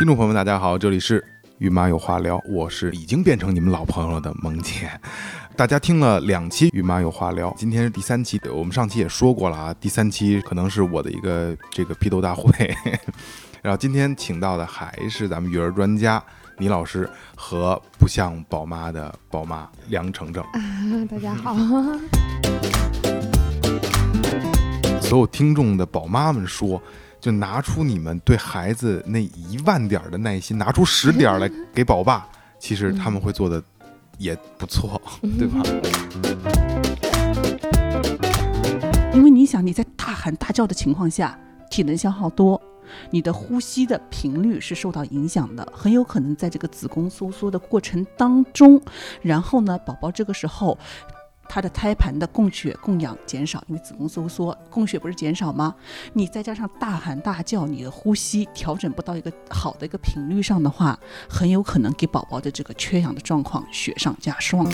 听众朋友们，大家好，这里是与妈有话聊，我是已经变成你们老朋友了的萌姐。大家听了两期与妈有话聊，今天是第三期，我们上期也说过了啊，第三期可能是我的一个这个批斗大会。然后今天请到的还是咱们育儿专家倪老师和不像宝妈的宝妈梁程程。大家好，所有听众的宝妈们说，就拿出你们对孩子那一万点的耐心，拿出十点来给宝爸，其实他们会做的也不错，对吧？因为你想你在大喊大叫的情况下，体能消耗多，你的呼吸的频率是受到影响的，很有可能在这个子宫收缩的过程当中，然后呢，宝宝这个时候。他的胎盘的供血供氧减少，因为子宫收缩，供血不是减少吗？你再加上大喊大叫，你的呼吸调整不到一个好的一个频率上的话，很有可能给宝宝的这个缺氧的状况雪上加霜。